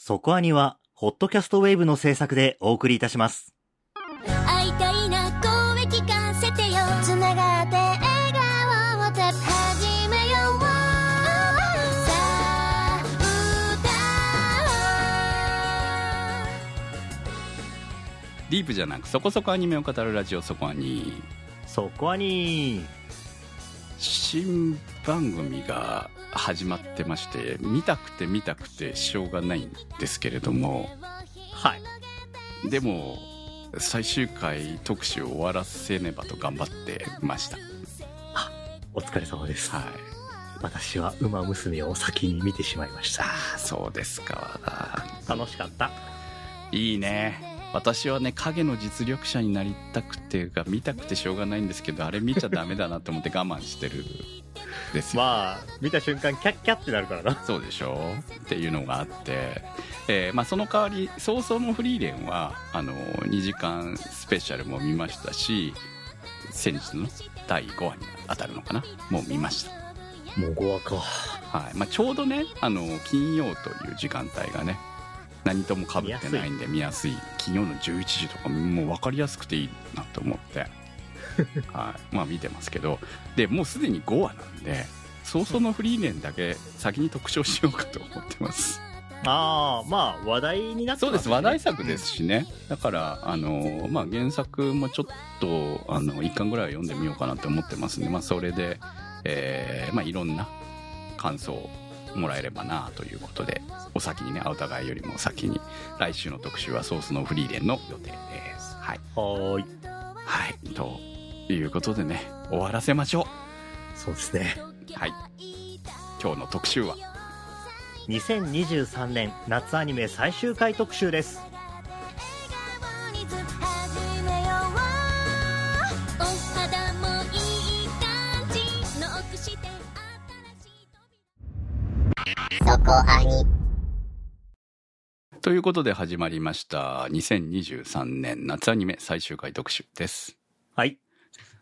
そこアニは、ホットキャストウェーブの制作でお送りいたします。会いたいな声聞かせてよ。つながって笑顔をて始めようさあディープじゃなくそこそこアニメを語るラジオそこアニそこアニ新番組が始まってまして見たくて見たくてしょうがないんですけれどもはい。でも最終回特集を終わらせねばと頑張ってましたお疲れ様です。はい私は馬娘を先に見てしまいました。ああそうですか楽しかった。いいね私はね影の実力者になりたくてが見たくてしょうがないんですけどあれ見ちゃダメだなと思って我慢してるんですよ。まあ、見た瞬間キャッキャってなるからな。そうでしょっていうのがあって、えーまあ、その代わり「早々のフリーレンは」あの2時間スペシャルも見ましたし先日の第5話に当たるのかな？もう見ました、もう5話か。はい。まあ、ちょうどねあの金曜という時間帯がね何ともかぶってないんで見やすい。金曜の11時とかもう分かりやすくていいなと思って、はい、まあ見てますけど。でもうすでに5話なんで早々のフリーレンだけ先に特徴しようかと思ってます。ああ、まあ、話題になってそうです。ね話題作ですしね。だからあの、まあ、原作もちょっとあの1巻ぐらいは読んでみようかなと思ってますんで、まあ、それで、えーまあ、いろんな感想をもらえればなということでお先にねお互いよりも先に来週の特集はソースのフリーレンの予定です。はい、はーい。はい、ということでね終わらせましょそうですね。うはい今日の特集は？2023年夏アニメ最終回特集です。ということで始まりました2023年夏アニメ最終回特集ですはい。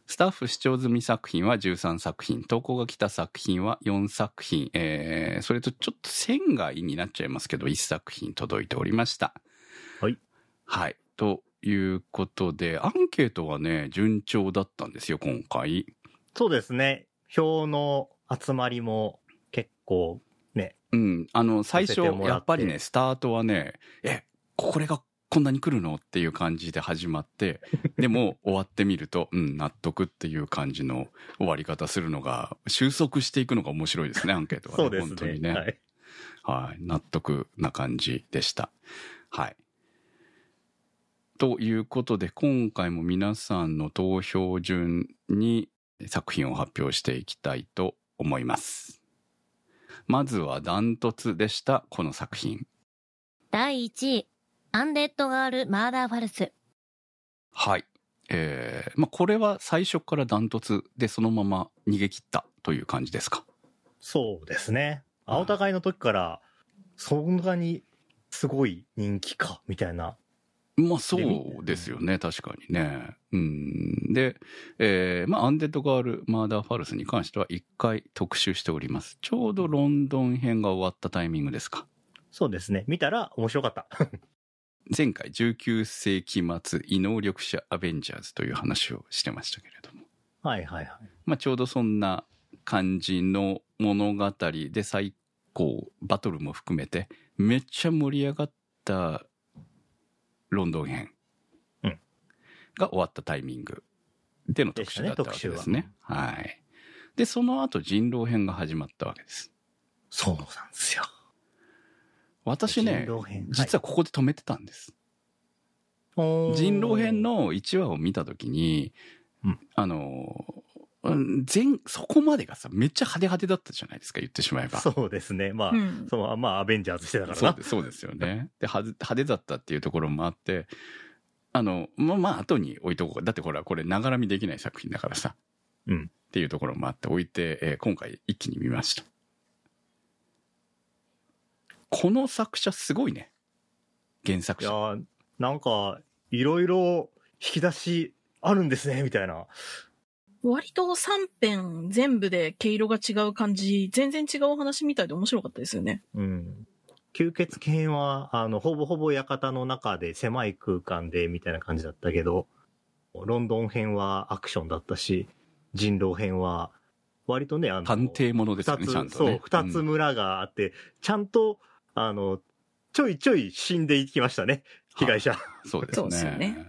スタッフ視聴済み作品は13作品、投稿が来た作品は4作品、えー、それとちょっと線外になっちゃいますけど、1作品届いておりました。はい。はい。ということで、アンケートはね、順調だったんですよ、今回。そうですね。票の集まりも結構ね、うん。あの、最初、やっぱりね、スタートはね、え、これがこんなに来るの？っていう感じで始まって、でも終わってみると、うん、納得っていう感じの終わり方するのが、収束していくのが面白いですね、アンケートは、ね。そうですね。本当にね。はい。はい。納得な感じでした。はい。ということで、今回も皆さんの投票順に作品を発表していきたいと思います。まずはダントツでした、この作品。第1位、アンデッドガール・マーダー・ファルス。はい。えー、まあ、これは最初からダントツでそのまま逃げ切ったという感じですか？そうですね。青高いの時から、そんなにすごい人気か、みたいな。まあそうですよね、確かにね。うん。で、えーまあアンデッドガール・マーダー・ファルスに関しては一回特集しております。ちょうどロンドン編が終わったタイミングですか？そうですね。見たら面白かった。前回19世紀末異能力者アベンジャーズという話をしてましたけれども。はいはいはい。まあちょうどそんな感じの物語で最高、バトルも含めてめっちゃ盛り上がったロンドン編うんが終わったタイミングでの特集だったわけですね。はい。で、その後人狼編が始まったわけです。そうなんですよ。私ね実はここで止めてたんです。人狼編の1話を見たときに、うんあの、うん全、そこまでがさ、めっちゃ派手派手だったじゃないですか、言ってしまえば。そうですね。まあ、うん。そのまあ、アベンジャーズしてたからな。そうですそうですよね。で派手派手だったっていうところもあってあのまあまあ後に置いとこうだってほらこれながら見できない作品だからさ、うんっていうところもあって置いて、えー今回一気に見ましたこの作者すごいね原作いやなんか、いろいろ引き出しあるんですね、みたいな。割と3編全部で毛色が違う感じ、全然違うお話みたいで面白かったですよね。うん。吸血鬼編は、あの、ほぼほぼ館の中で狭い空間でみたいな感じだったけど、ロンドン編はアクションだったし、人狼編は、割とね、あの、探偵ものですよね、ちゃんとね。、そう二つうん村があって、ちゃんと、あの、ちょいちょい死んでいきましたね、被害者。そうですね。すよね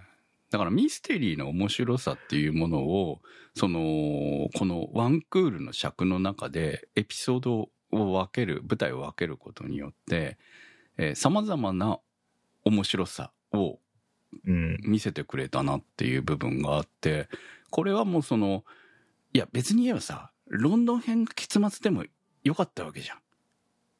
だからミステリーの面白さっていうものを、その、このワンクールの尺の中でエピソードを分ける、舞台を分けることによって、えー様々な面白さをうん。見せてくれたなっていう部分があって、これはもうその、いや別に言えばさ、ロンドン編が結末でもよかったわけじゃん。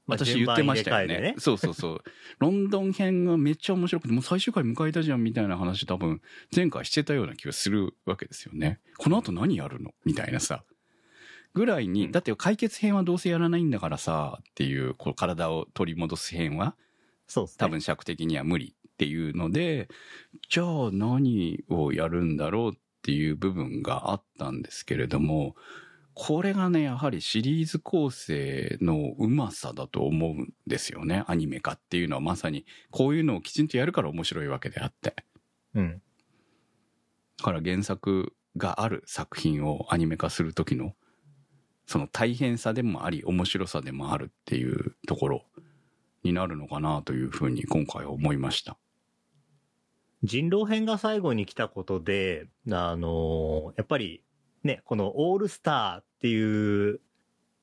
まあ私言ってましたよねねそうそうそう。ロンドン編がめっちゃ面白くて、もう最終回迎えたじゃんみたいな話多分前回してたような気がするわけですよね。この後何やるの？みたいなさ。ぐらいに、だって解決編はどうせやらないんだからさ、っていう、こう体を取り戻す編は、そうね。多分尺的には無理っていうので、じゃあ何をやるんだろうっていう部分があったんですけれども、これがね、やはりシリーズ構成のうまさだと思うんですよね。アニメ化っていうのはまさにこういうのをきちんとやるから面白いわけであって。うん。だから原作がある作品をアニメ化する時のその大変さでもあり面白さでもあるっていうところになるのかなというふうに今回は思いました。人狼編が最後に来たことで、あのやっぱりね、このオールスターっていう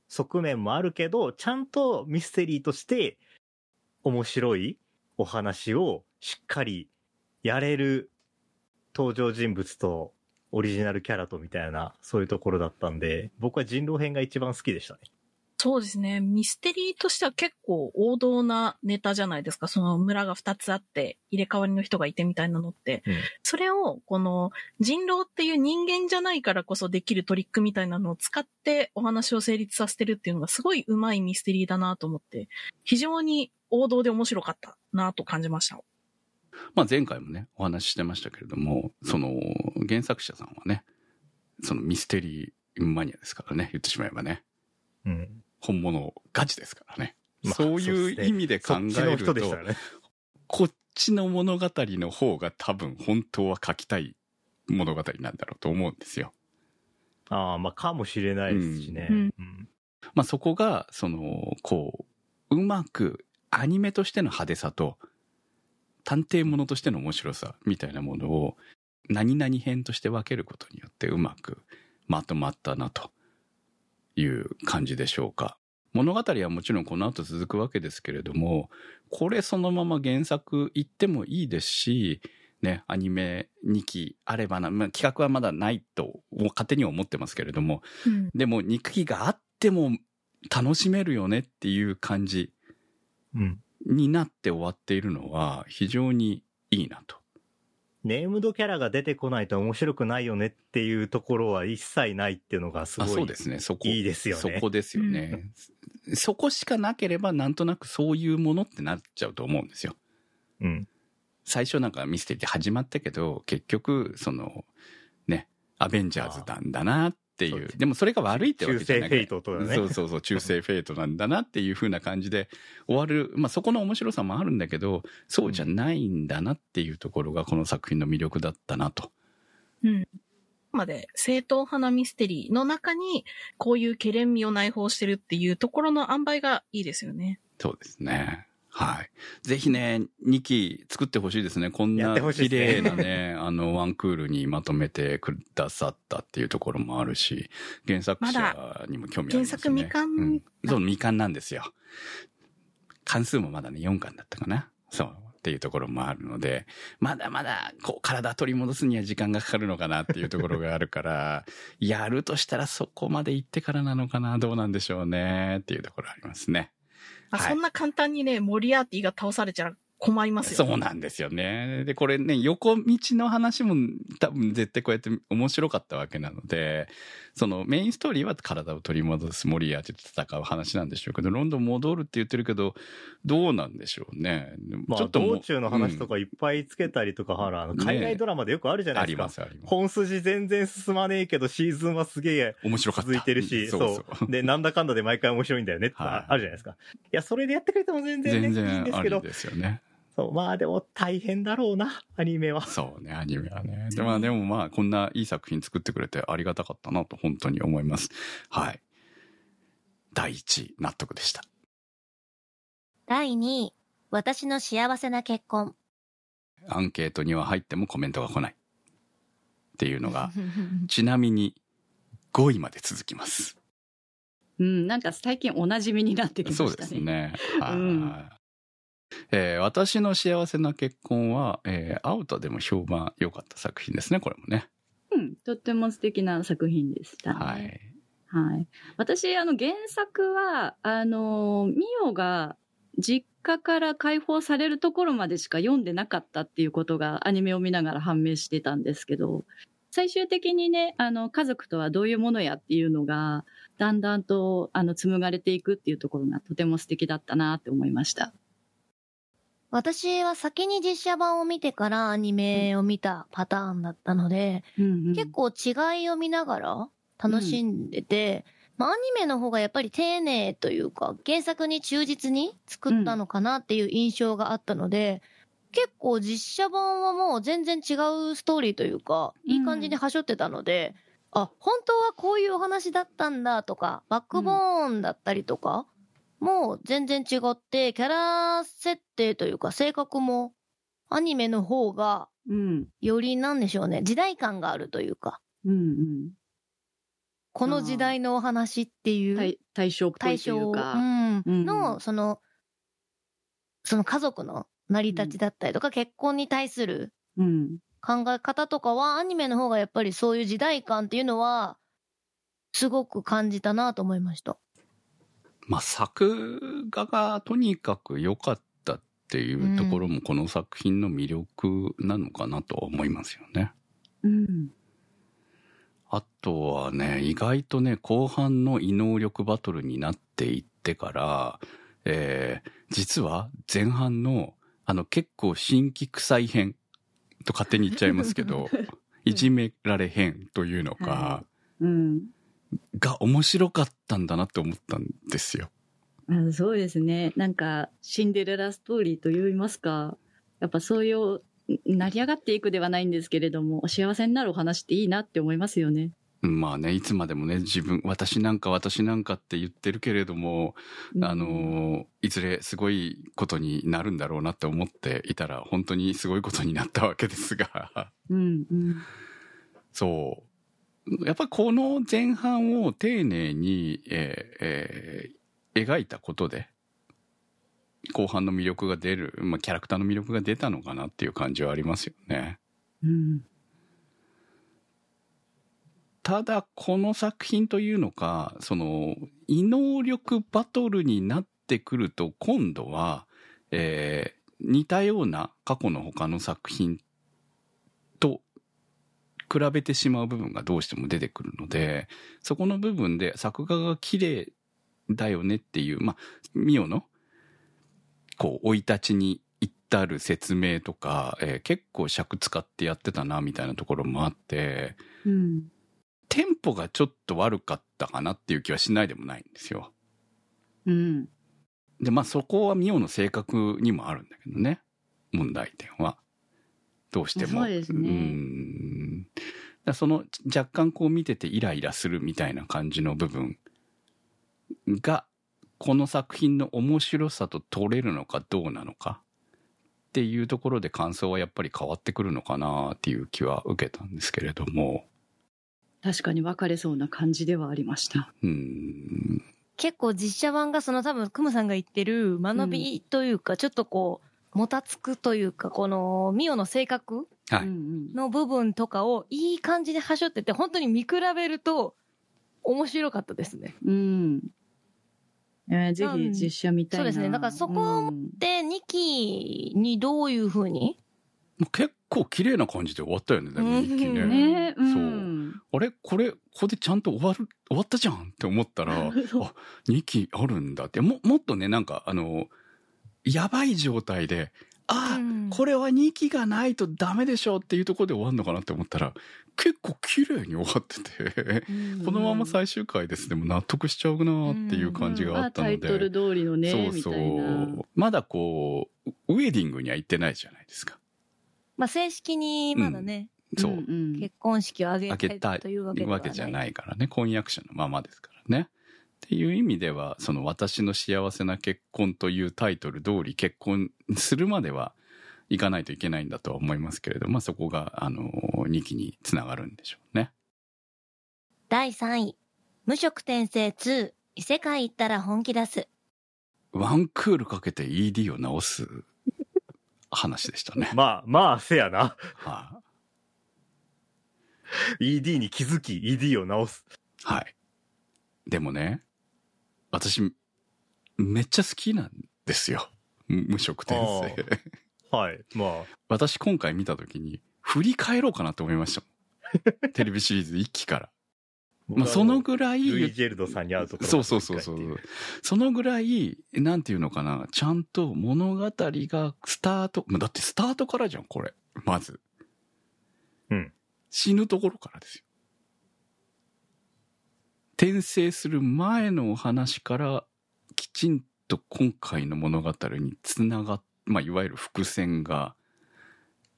側面もあるけど、ちゃんとミステリーとして面白いお話をしっかりやれる登場人物とオリジナルキャラとみたいな、そういうところだったんで、僕は人狼編が一番好きでしたね。そうですね。ミステリーとしては結構王道なネタじゃないですか。その村が2つあって入れ替わりの人がいてみたいなのって。うんそれをこの人狼っていう人間じゃないからこそできるトリックみたいなのを使ってお話を成立させてるっていうのがすごい上手いミステリーだなと思って、非常に王道で面白かったなと感じました。まあ前回もね、お話ししてましたけれども、その原作者さんはね、そのミステリーマニアですからね、言ってしまえばね。うん。本物ガチですからね。まあそういう意味で考そっちのえると、人でしたね。こっちの物語の方が多分本当は書きたい物語なんだろうと思うんですよ。ああ、まあかもしれないですしね。うんうんまあそこが、その、こう、うまくアニメとしての派手さと、探偵ものとしての面白さみたいなものを何々編として分けることによってうまくまとまったなという感じでしょうか。物語はもちろんこの後続くわけですけれども、これそのまま原作言ってもいいですし、ね、アニメ2期あればな、まあ、企画はまだないと勝手には思ってますけれども、うん。でも肉期があっても楽しめるよねっていう感じうん。になって終わっているのは非常にいいなと。ネームドキャラが出てこないと面白くないよねっていうところは一切ないっていうのがすごあい。そうですね。そこ。いいですよねそこですよね。そこしかなければなんとなくそういうものってなっちゃうと思うんですよ。うん。最初なんかミステリーで始まったけど、結局、その、ね、アベンジャーズなんだなっていう。でもそれが悪いってわけじゃなくて中世フェイトとかね。そうそうそう、中世フェイトなんだなっていう風な感じで終わる。まあそこの面白さもあるんだけど、そうじゃないんだなっていうところがこの作品の魅力だったなと。うん。まで正統派なミステリーの中にこういうケレン味を内包してるっていうところの塩梅がいいですよね。そうですね。はい。ぜひね、2期作ってほしいですね。こんな綺麗なね、あの、ワンクールにまとめてくださったっていうところもあるし、原作者にも興味ありますね。原作未完うんそう、未完なんですよ。関数もまだね、4巻だったかな。そう。っていうところもあるので、まだまだ、こう、体取り戻すには時間がかかるのかなっていうところがあるから、やるとしたらそこまで行ってからなのかな、どうなんでしょうね、っていうところありますね。はいあそんな簡単にね、モリアーティが倒されちゃ困りますよ。そうなんですよね。で、これね、横道の話も多分絶対こうやって面白かったわけなので、そのメインストーリーは体を取り戻すモリアーティと戦う話なんでしょうけど、ロンドン戻るって言ってるけど、どうなんでしょうね。まあ、ちょっと道中の話とかいっぱいつけたりとか、ほら、あの海外ドラマでよくあるじゃないですか。ますあります。本筋全然進まねえけど、シーズンはすげえ面白かった。続いてるし、そそうそう。で、なんだかんだで毎回面白いんだよねってはいあるじゃないですか。いや、それでやってくれても全然ね、全いいんですけど、然ありですよね。そう、まあでも大変だろうな、アニメは。そうね、アニメはね。でまあでもまあ、こんないい作品作ってくれてありがたかったなと本当に思います。はい。第一位、納得でした。第2位、私の幸せな結婚。アンケートには入ってもコメントが来ない。っていうのが、ちなみに5位まで続きます。うん、なんか最近おなじみになってきましたね。そうですね。えー私の幸せな結婚は、えーアウトでも評判良かった作品ですね、これもね。うん、とっても素敵な作品でした、ね。はい。はい。私、あの、原作は、あの、ミオが実家から解放されるところまでしか読んでなかったっていうことがアニメを見ながら判明してたんですけど、最終的にね、あの、家族とはどういうものやっていうのが、だんだんと、あの、紡がれていくっていうところがとても素敵だったなって思いました。私は先に実写版を見てからアニメを見たパターンだったので、うんうん。結構違いを見ながら楽しんでて、まあ、アニメの方がやっぱり丁寧というか、原作に忠実に作ったのかなっていう印象があったので、結構実写版はもう全然違うストーリーというか、いい感じにはしょってたので、あ、本当はこういうお話だったんだとか、バックボーンだったりとか、もう全然違って、キャラ設定というか性格もアニメの方がうん。よりなんでしょうね、時代感があるというか、うんうん。この時代のお話っていう対対象っぽいとい対象うか。うんうんの、その、その家族の成り立ちだったりとか、結婚に対するうん。考え方とかは、アニメの方がやっぱりそういう時代感っていうのは、すごく感じたなと思いました。まあ、作画がとにかく良かったっていうところもこの作品の魅力なのかなと思いますよね。うん。あとはね、意外とね、後半の異能力バトルになっていってから、えー、実は前半の、あの結構新規臭い編と勝手に言っちゃいますけど、いじめられ編というのか、はうん。が面白かったんだなって思ったんですよ。あそうですね。なんか、シンデレラストーリーと言いますか、やっぱそういう、成り上がっていくではないんですけれども、お幸せになるお話っていいなって思いますよね。まあね、いつまでもね、自分、私なんか私なんかって言ってるけれども、うんあの、いずれすごいことになるんだろうなって思っていたら、本当にすごいことになったわけですが、うん、うん。そう。やっぱりこの前半を丁寧に、えーえー描いたことで、後半の魅力が出る、まあ、キャラクターの魅力が出たのかなっていう感じはありますよね。うん。ただこの作品というのかその異能力バトルになってくると今度は、えー似たような過去の他の作品比べてしまう部分がどうしても出てくるのでそこの部分で作画が綺麗だよねっていうまあミオのこう生い立ちに至る説明とか、えー結構尺使ってやってたなみたいなところもあってうん。テンポがちょっと悪かったかなっていう気はしないでもないんですよ。うん。で、まあそこはミオの性格にもあるんだけどね。問題点は。どうしても。そうですねその若干こう見ててイライラするみたいな感じの部分が、この作品の面白さと取れるのかどうなのかっていうところで感想はやっぱり変わってくるのかなっていう気は受けたんですけれども。確かに分かれそうな感じではありました。うん。結構実写版がその多分クムさんが言ってる間延びというか、ちょっとこう、もたつくというか、このミオの性格の部分とかをいい感じではしょってて、本当に見比べると面白かったですね。うん。うん。えーぜひ実写見たいな。そうですね。だからそこうんで、2期にどういう風に？もう結構綺麗な感じで終わったよね、でもうん一気ね。ね。うそう。んあれ？これ、ここでちゃんと終わる、終わったじゃんって思ったら、あ、2期あるんだって。も、もっとね、なんか、あの、やばい状態で、あ、うんこれは2期がないとダメでしょっていうところで終わるのかなって思ったら、結構綺麗に終わってて、このまま最終回ですでも納得しちゃうなっていう感じがああったので。タイトル通りのね、そうそみたいな。う。まだこう、ウェディングには行ってないじゃないですか。まあ、正式にまだね、そう。んん結婚式を挙開けたいげたいというわけではない。わけじゃないからね婚約者のままですからね。っていう意味ではその「私の幸せな結婚」というタイトル通り結婚するまではいかないといけないんだとは思いますけれどまあそこがあの2期につながるんでしょうね。第3位、無職転生2、異世界行ったら本気出す。ワンクールかけて ED を直す話でしたね。まあ、まあ、せやな。は ED に気づき、ED を直す。い、はい。でもね私めっちゃ好きなんですよ。無無職転生。はい。ま 私今回見た時に振り返ろうかなと思いました テレビシリーズ1期から。あ、まあ、そのぐらいルイ・ジェルドさんに会うところそうそうそうそう。そのぐらい、なんていうのかな、ちゃんと物語がスタート、まあだってスタートからじゃん、これ。まず。うん。死ぬところからですよ。転生する前のお話から、きちんと今回の物語につながっ、まあ、いわゆる伏線が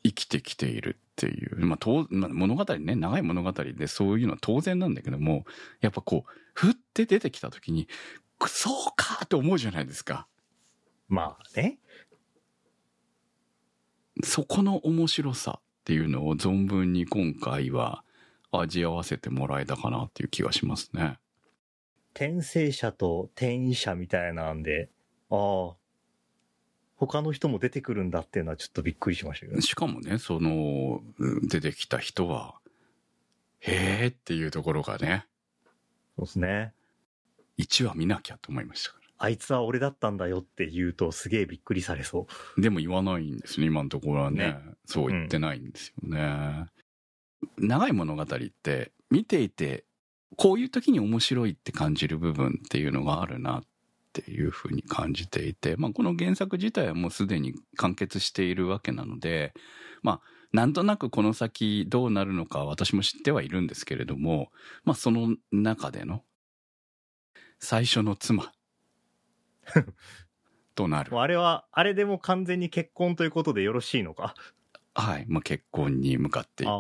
生きてきているっていう。まあ、とまあ物語ね、長い物語でそういうのは当然なんだけども、やっぱこう、ふって出てきた時に、そうかって思うじゃないですか。まあね。そこの面白さっていうのを存分に今回は味合わせてもらえたかなっていう気がしますね。転生者と転移者みたいなんで、ああ、他の人も出てくるんだっていうのはちょっとびっくりしましたけど。しかもね、その、うん出てきた人は、へーっていうところがね、そうですね。1話見なきゃと思いましたかあいつは俺だったんだよって言うとすげえびっくりされそう。ら。でも言わないんですね、今のところはね。ねそう言ってないんですよね。長い物語って、見ていて、こういう時に面白いって感じる部分っていうのがあるなっていうふうに感じていて、まあこの原作自体はもうすでに完結しているわけなので、まあなんとなくこの先どうなるのか私も知ってはいるんですけれども、まあその中での最初の妻 となる。あれは、あれでも完全に結婚ということでよろしいのか？はい。まあ結婚に向かっていく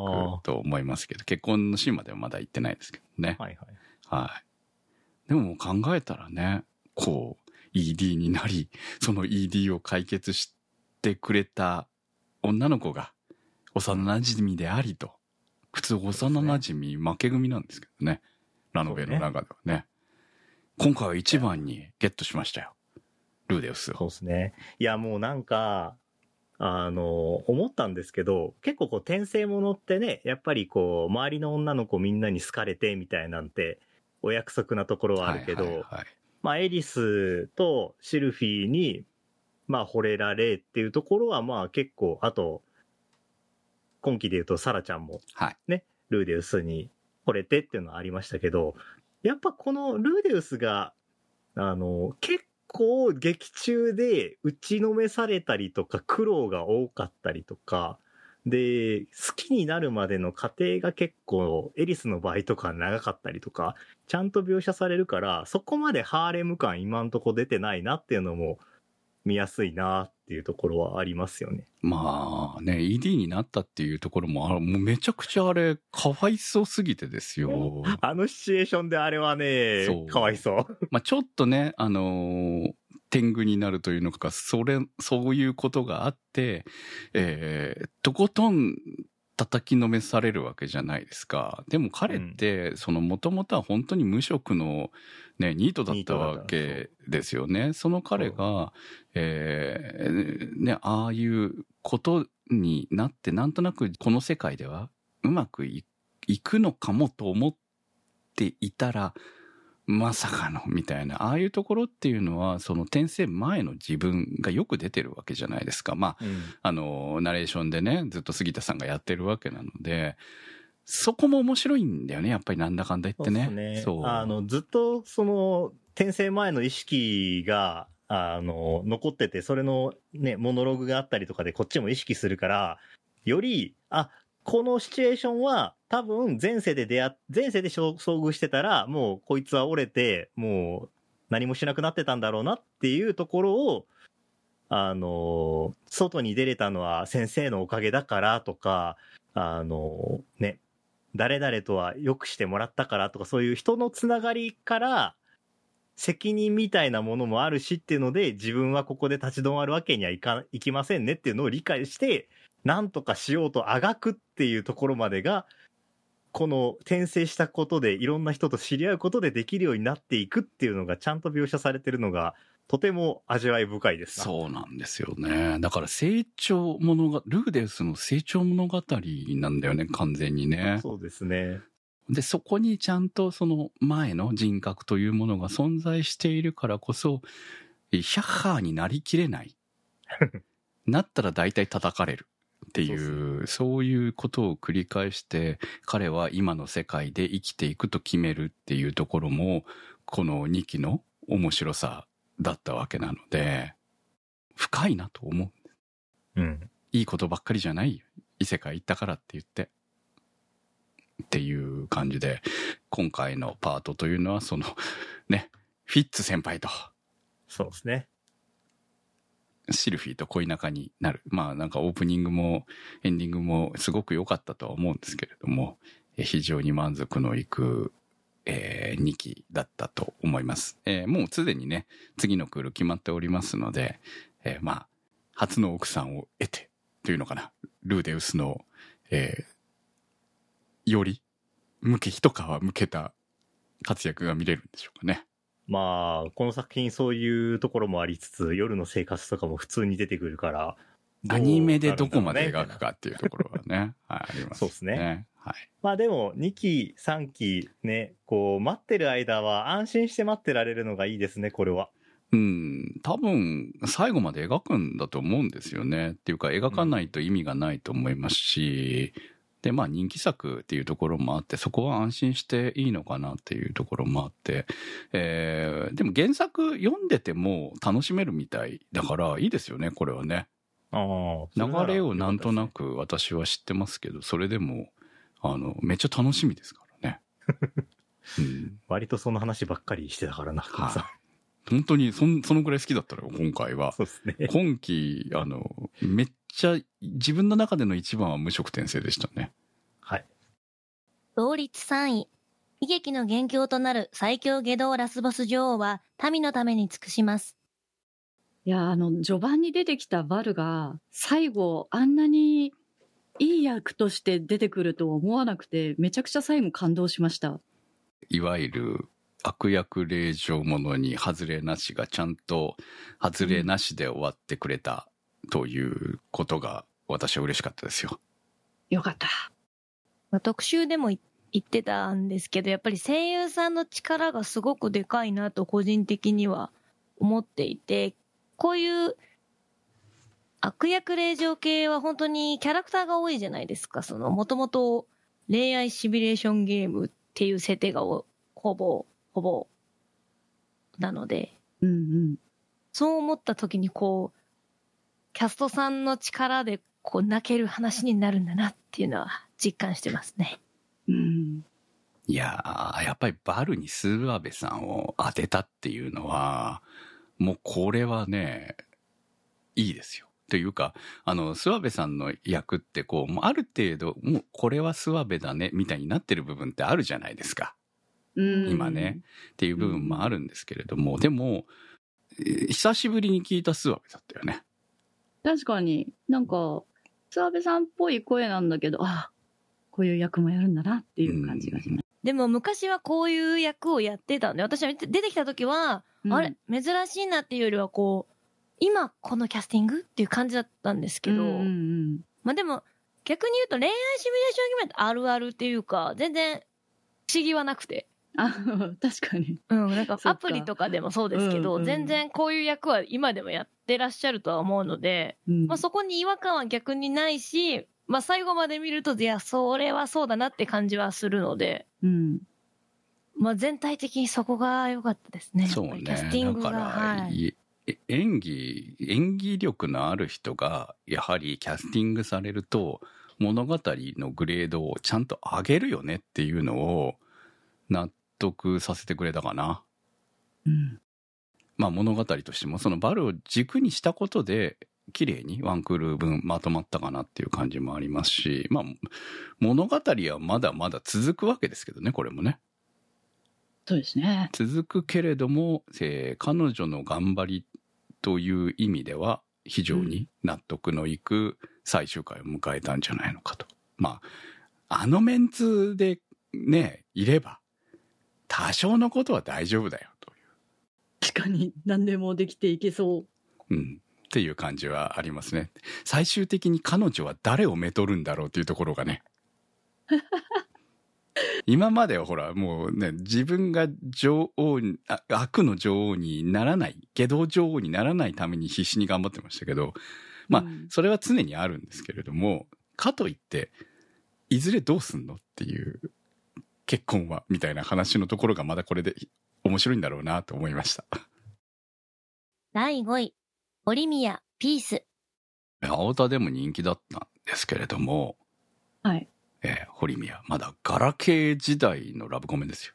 と思いますけど、結婚のシーンまではまだ行ってないですけどね。はいはい。はい。でも考えたらね、こう、ED になり、その ED を解決してくれた女の子が幼馴染でありと。普通幼馴染負け組なんですけどね。ラノベの中ではね。今回は一番にゲットしましたよ。ルーデウスを。そうですね。いや、もうなんか、あの、思ったんですけど、結構こう、転生ものってね、やっぱりこう、周りの女の子みんなに好かれてみたいなんて、お約束なところはあるけど、はいはいはいまあ、エリスとシルフィーに、まあ、惚れられっていうところは、まあ、結構、あと、今期で言うと、サラちゃんも、はい。ね、ルーデウスに惚れてっていうのはありましたけど、やっぱこのルーデウスが、あの、結構劇中で打ちのめされたりとか苦労が多かったりとか、で、好きになるまでの過程が結構、エリスの場合とか長かったりとか、ちゃんと描写されるから、そこまでハーレム感今んとこ出てないなっていうのも見やすいなっていうところはありますよね。まあね、ED になったっていうところも、あもうめちゃくちゃあれ、かわいそうすぎてですよ。あのシチュエーションであれはそねう、かわいそう。まあちょっとね、あのー天狗になるというのか、それ、そういうことがあって、えーとことん叩きのめされるわけじゃないですか。でも彼って、その元々は本当に無職のね、ニートだったわけですよね。その彼が、えーね、ああいうことになって、なんとなくこの世界ではうまくいいくのかもと思っていたら、まさかの、みたいな。ああいうところっていうのは、その転生前の自分がよく出てるわけじゃないですか。まあ、うんあの、ナレーションでね、ずっと杉田さんがやってるわけなので、そこも面白いんだよね、やっぱりなんだかんだ言ってね。そうねそうあの、ずっと、その、転生前の意識が、あの、残ってて、それのね、モノログがあったりとかでこっちも意識するから、より、あ、このシチュエーションは多分前世で出会、前世で遭遇してたら、もうこいつは折れて、もう何もしなくなってたんだろうなっていうところを、あの、外に出れたのは先生のおかげだからとか、あの、ね、誰々とは良くしてもらったからとか、そういう人のつながりから、責任みたいなものもあるしっていうので、自分はここで立ち止まるわけにはいか、いきませんねっていうのを理解して、なんとかしようとあがくっていうところまでが、この転生したことでいろんな人と知り合うことでできるようになっていくっていうのがちゃんと描写されてるのが、とても味わい深いですなそうなんですよね。だから成長物が、ルーデウスの成長物語なんだよね、完全にね。そうですね。で、そこにちゃんとその前の人格というものが存在しているからこそ、ヒャッハーになりきれない。なったら大体叩かれる。っていう、そういうことを繰り返して、彼は今の世界で生きていくと決めるっていうところも、この2期の面白さだったわけなので、深いなと思う。うん。いいことばっかりじゃないよ。異世界行ったからって言って。っていう感じで、今回のパートというのは、その、ね、フィッツ先輩と、そうですね。シルフィーと恋仲になる。まあなんかオープニングもエンディングもすごく良かったとは思うんですけれども、非常に満足のいく、え2期だったと思います。えーもうすでにね、次のクール決まっておりますので、えーまあ、初の奥さんを得て、というのかな、ルーデウスの、えーより、向け、一皮向けた活躍が見れるんでしょうかね。まあ、この作品そういうところもありつつ、夜の生活とかも普通に出てくるから、アニメでどこまで描くかっていうところはね、はい、あります、そうっすね。はい。まあでも、2期、3期ね、こう、待ってる間は安心して待ってられるのがいいですね、これは。うん、多分、最後まで描くんだと思うんですよね。っていうか、描かないと意味がないと思いますし、で、まあ人気作っていうところもあって、そこは安心していいのかなっていうところもあって、えー、でも原作読んでても楽しめるみたいだからいいですよね、これはね。ああ。流れをなんとなく私は知ってますけど、それでも、あの、めっちゃ楽しみですからね。うん割とその話ばっかりしてたからな、はいさ本当にそん、そのぐらい好きだったのよ、今回は。そうですね。今期、あの、めっちゃ、自分の中での一番は無色転生でしたね。はい。同率3位。悲劇の元凶となる最強下道ラスボス女王は民のために尽くします。いや、あの、序盤に出てきたバルが、最後、あんなにいい役として出てくるとは思わなくて、めちゃくちゃ最後感動しました。いわゆる悪役令状ものに外れなしがちゃんと外れなしで終わってくれたということが私は嬉しかったですよ。よかった。まあ特集でも言ってたんですけど、やっぱり声優さんの力がすごくでかいなと個人的には思っていて、こういう悪役令状系は本当にキャラクターが多いじゃないですか。その、もともと恋愛シミュレーションゲームっていう設定がほぼ、ほぼ、なので、うんうん。そう思った時にこう、キャストさんの力でこう泣ける話になるんだなっていうのは実感してますね。うん。いやー、やっぱりバルにスーアベさんを当てたっていうのは、もうこれはね、いいですよ。というか、あの、スワベさんの役ってこう、もうある程度、もうこれはスワベだね、みたいになってる部分ってあるじゃないですか。うん今ね。っていう部分もあるんですけれども、でも、えー久しぶりに聞いたスワベだったよね。確かになんか、澤部さんっぽい声なんだけど、あこういう役もやるんだなっていう感じがします。でも昔はこういう役をやってたんで、私は出てきた時は、うんあれ珍しいなっていうよりはこう、今このキャスティングっていう感じだったんですけど、うんうんうんまあでも逆に言うと恋愛シミュレーションゲームってあるあるっていうか、全然不思議はなくて。あ、確かに。うん、なんかアプリとかでもそうですけど、うんうん全然こういう役は今でもやってらっしゃるとは思うので、うんまあそこに違和感は逆にないし、まあ最後まで見ると、いや、それはそうだなって感じはするので、うん。まあ全体的にそこが良かったですね。そうねキャスティングが。だから、はい。演技演技力のある人がやはりキャスティングされると物語のグレードをちゃんと上げるよねっていうのを納得させてくれたかな。うん。まあ物語としてもそのバルを軸にしたことで綺麗にワンクール分まとまったかなっていう感じもありますし、まあ物語はまだまだ続くわけですけどね、これもね。そうですね。続くけれども、えー彼女の頑張りという意味では非常に納得のいく最終回を迎えたんじゃないのかと。まあ、あのメンツでね、いれば多少のことは大丈夫だよと確かに何でもできていけそう。いう。うん。っていう感じはありますね。最終的に彼女は誰をめとるんだろうっていうところがね。今まではほら、もうね、自分が女王悪の女王にならない、下道女王にならないために必死に頑張ってましたけど、まあうん、それは常にあるんですけれども、かといって、いずれどうすんのっていう、結婚は、みたいな話のところがまだこれで面白いんだろうなと思いました。第5位、オリミア、ピース。青田でも人気だったんですけれども、はい。えー堀宮、まだガラケー時代のラブコメですよ。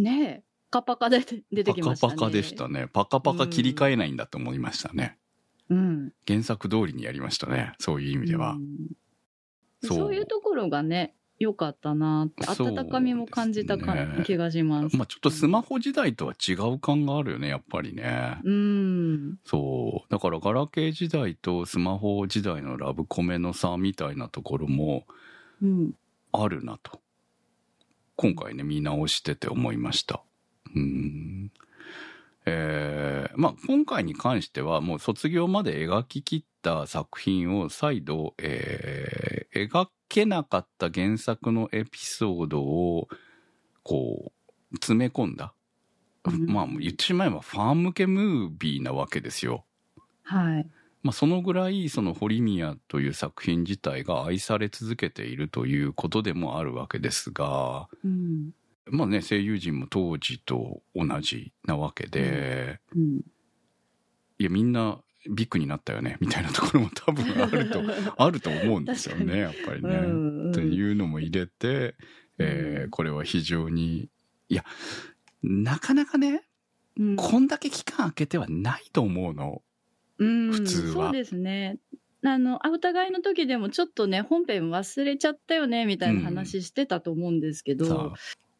ねえ。カパカで出てきましたね。パカパカでしたね。パカパカ切り替えないんだと思いましたね。うん。原作通りにやりましたね。そういう意味では。うんそうそういうところがね、良かったなって、温かみも感じたね気がします。まあちょっとスマホ時代とは違う感があるよね、やっぱりね。うん。そう。だからガラケー時代とスマホ時代のラブコメの差みたいなところもうん。あるなと。今回ね、見直してて思いました。うん。えーまあ今回に関してはもう卒業まで描き切った作品を再度、えー描けなかった原作のエピソードをこう詰め込んだ。うんまあ言ってしまえばファン向けムービーなわけですよ。はい。まあ、そのぐらいその堀宮という作品自体が愛され続けているということでもあるわけですが、うん。まあね、声優陣も当時と同じなわけで、うん。いや、みんなビッグになったよね、みたいなところも多分あると、あると思うんですよね、やっぱりね。うんうん。っていうのも入れて、えーうん。これは非常に、いや、なかなかね、うん。こんだけ期間空けてはないと思うの。うん、普通は。そうですね。あの、あお互いの時でもちょっとね、本編忘れちゃったよね、みたいな話してたと思うんですけど、さ